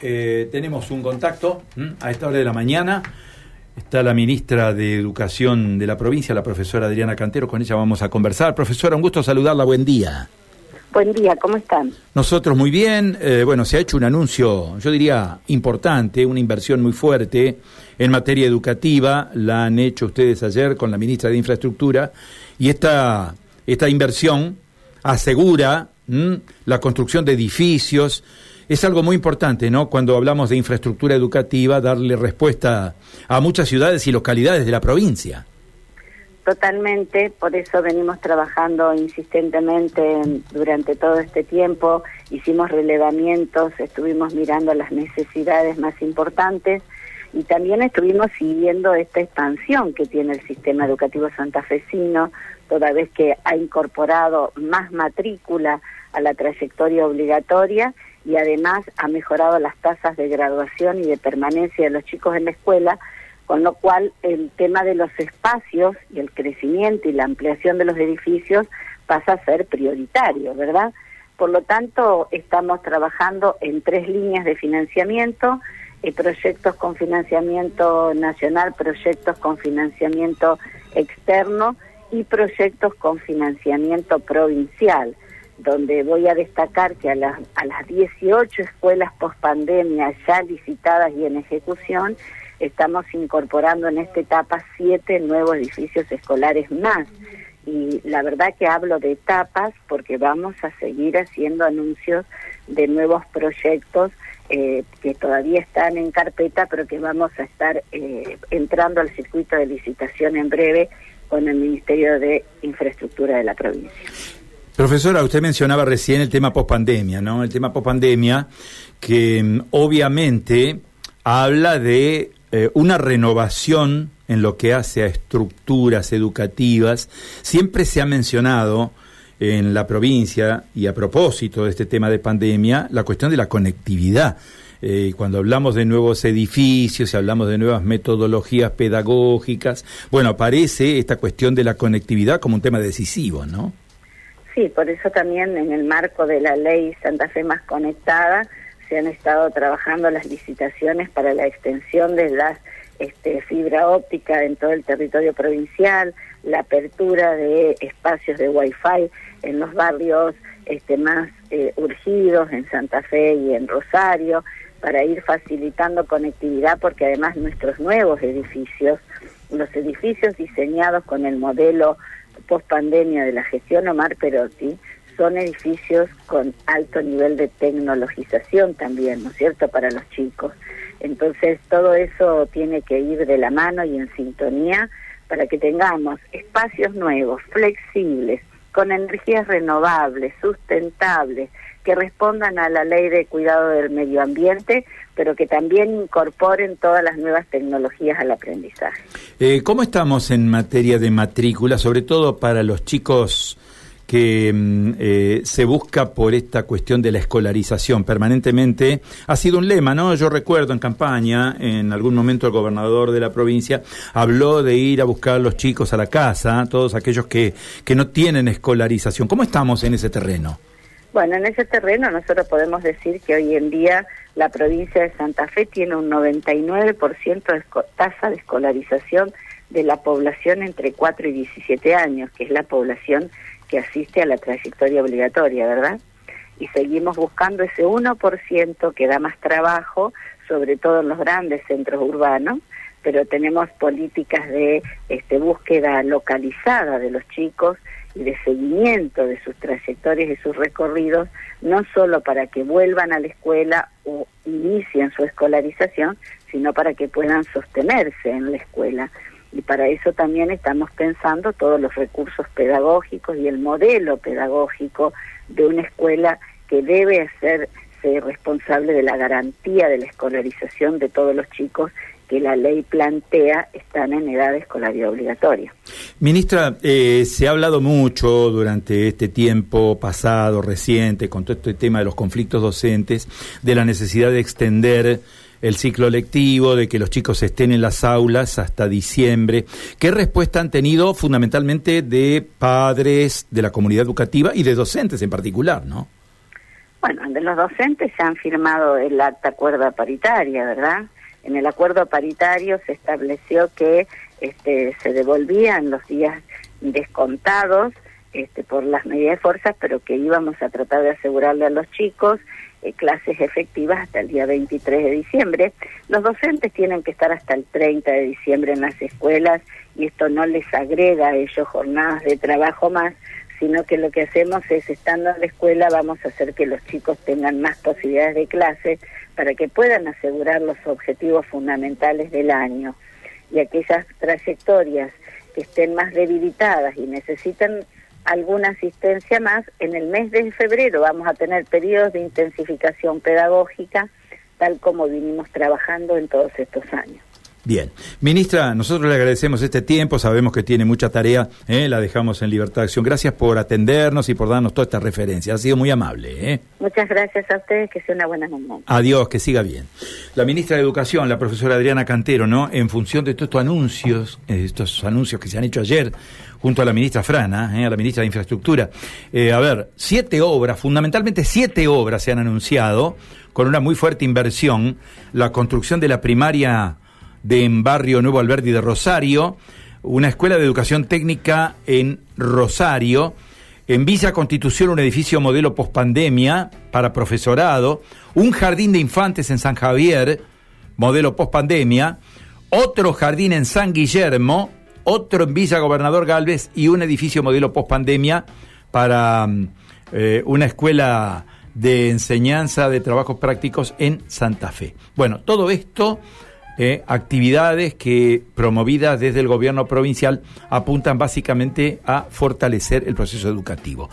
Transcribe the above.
eh, tenemos un contacto a esta hora de la mañana. Está la ministra de Educación de la provincia, la profesora Adriana Cantero. Con ella vamos a conversar. Profesora, un gusto saludarla. Buen día. Buen día, ¿cómo están? Nosotros muy bien. Eh, bueno, se ha hecho un anuncio, yo diría, importante, una inversión muy fuerte en materia educativa. La han hecho ustedes ayer con la ministra de Infraestructura. Y esta, esta inversión asegura la construcción de edificios. Es algo muy importante, ¿no? Cuando hablamos de infraestructura educativa, darle respuesta a muchas ciudades y localidades de la provincia. Totalmente, por eso venimos trabajando insistentemente durante todo este tiempo, hicimos relevamientos, estuvimos mirando las necesidades más importantes y también estuvimos siguiendo esta expansión que tiene el sistema educativo santafesino, toda vez que ha incorporado más matrícula a la trayectoria obligatoria y además ha mejorado las tasas de graduación y de permanencia de los chicos en la escuela, con lo cual el tema de los espacios y el crecimiento y la ampliación de los edificios pasa a ser prioritario, ¿verdad? Por lo tanto, estamos trabajando en tres líneas de financiamiento, eh, proyectos con financiamiento nacional, proyectos con financiamiento externo y proyectos con financiamiento provincial donde voy a destacar que a las, a las 18 escuelas post pandemia ya licitadas y en ejecución, estamos incorporando en esta etapa siete nuevos edificios escolares más. Y la verdad que hablo de etapas porque vamos a seguir haciendo anuncios de nuevos proyectos eh, que todavía están en carpeta, pero que vamos a estar eh, entrando al circuito de licitación en breve con el Ministerio de Infraestructura de la provincia. Profesora, usted mencionaba recién el tema pospandemia, ¿no? El tema pospandemia que mm, obviamente habla de eh, una renovación en lo que hace a estructuras educativas. Siempre se ha mencionado en la provincia, y a propósito de este tema de pandemia, la cuestión de la conectividad. Eh, cuando hablamos de nuevos edificios, y hablamos de nuevas metodologías pedagógicas, bueno, aparece esta cuestión de la conectividad como un tema decisivo, ¿no? Sí, por eso también en el marco de la ley Santa Fe Más Conectada se han estado trabajando las licitaciones para la extensión de las este, fibra óptica en todo el territorio provincial, la apertura de espacios de Wi-Fi en los barrios este, más eh, urgidos, en Santa Fe y en Rosario, para ir facilitando conectividad, porque además nuestros nuevos edificios, los edificios diseñados con el modelo post pandemia de la gestión Omar Perotti son edificios con alto nivel de tecnologización también, ¿no es cierto?, para los chicos. Entonces, todo eso tiene que ir de la mano y en sintonía para que tengamos espacios nuevos, flexibles, con energías renovables, sustentables, que respondan a la ley de cuidado del medio ambiente, pero que también incorporen todas las nuevas tecnologías al aprendizaje. Eh, ¿Cómo estamos en materia de matrícula, sobre todo para los chicos que mm, eh, se busca por esta cuestión de la escolarización permanentemente. Ha sido un lema, ¿no? Yo recuerdo en campaña, en algún momento el gobernador de la provincia habló de ir a buscar a los chicos a la casa, todos aquellos que, que no tienen escolarización. ¿Cómo estamos en ese terreno? Bueno, en ese terreno nosotros podemos decir que hoy en día la provincia de Santa Fe tiene un 99% de tasa de escolarización de la población entre 4 y 17 años, que es la población que asiste a la trayectoria obligatoria, ¿verdad? Y seguimos buscando ese 1% que da más trabajo, sobre todo en los grandes centros urbanos, pero tenemos políticas de este, búsqueda localizada de los chicos y de seguimiento de sus trayectorias y sus recorridos, no solo para que vuelvan a la escuela o inicien su escolarización, sino para que puedan sostenerse en la escuela. Y para eso también estamos pensando todos los recursos pedagógicos y el modelo pedagógico de una escuela que debe hacerse responsable de la garantía de la escolarización de todos los chicos que la ley plantea están en edad escolaria obligatoria. Ministra, eh, se ha hablado mucho durante este tiempo pasado, reciente, con todo este tema de los conflictos docentes, de la necesidad de extender el ciclo lectivo, de que los chicos estén en las aulas hasta diciembre. ¿Qué respuesta han tenido fundamentalmente de padres, de la comunidad educativa y de docentes en particular, no? Bueno, de los docentes se han firmado el acta acuerdo paritaria, ¿verdad? En el acuerdo paritario se estableció que este, se devolvían los días descontados este, por las medidas de fuerza, pero que íbamos a tratar de asegurarle a los chicos eh, clases efectivas hasta el día 23 de diciembre. Los docentes tienen que estar hasta el 30 de diciembre en las escuelas y esto no les agrega a ellos jornadas de trabajo más, sino que lo que hacemos es, estando en la escuela, vamos a hacer que los chicos tengan más posibilidades de clase para que puedan asegurar los objetivos fundamentales del año. Y aquellas trayectorias que estén más debilitadas y necesitan alguna asistencia más, en el mes de febrero vamos a tener periodos de intensificación pedagógica, tal como vinimos trabajando en todos estos años. Bien. Ministra, nosotros le agradecemos este tiempo, sabemos que tiene mucha tarea, ¿eh? la dejamos en libertad de acción. Gracias por atendernos y por darnos toda esta referencia. Ha sido muy amable. ¿eh? Muchas gracias a ustedes, que sea una buena mañana. Adiós, que siga bien. La ministra de Educación, la profesora Adriana Cantero, ¿no? En función de todos estos anuncios, eh, estos anuncios que se han hecho ayer junto a la ministra Frana, ¿eh? a la ministra de Infraestructura. a ver, siete obras, fundamentalmente siete obras se han anunciado con una muy fuerte inversión. La construcción de la primaria de en Barrio Nuevo Alberdi de Rosario, una escuela de educación técnica en Rosario, en Villa Constitución un edificio modelo pospandemia para profesorado, un jardín de infantes en San Javier, modelo pospandemia, otro jardín en San Guillermo, otro en Villa Gobernador Galvez y un edificio modelo pospandemia para eh, una escuela de enseñanza de trabajos prácticos en Santa Fe. Bueno, todo esto eh, actividades que promovidas desde el gobierno provincial apuntan básicamente a fortalecer el proceso educativo.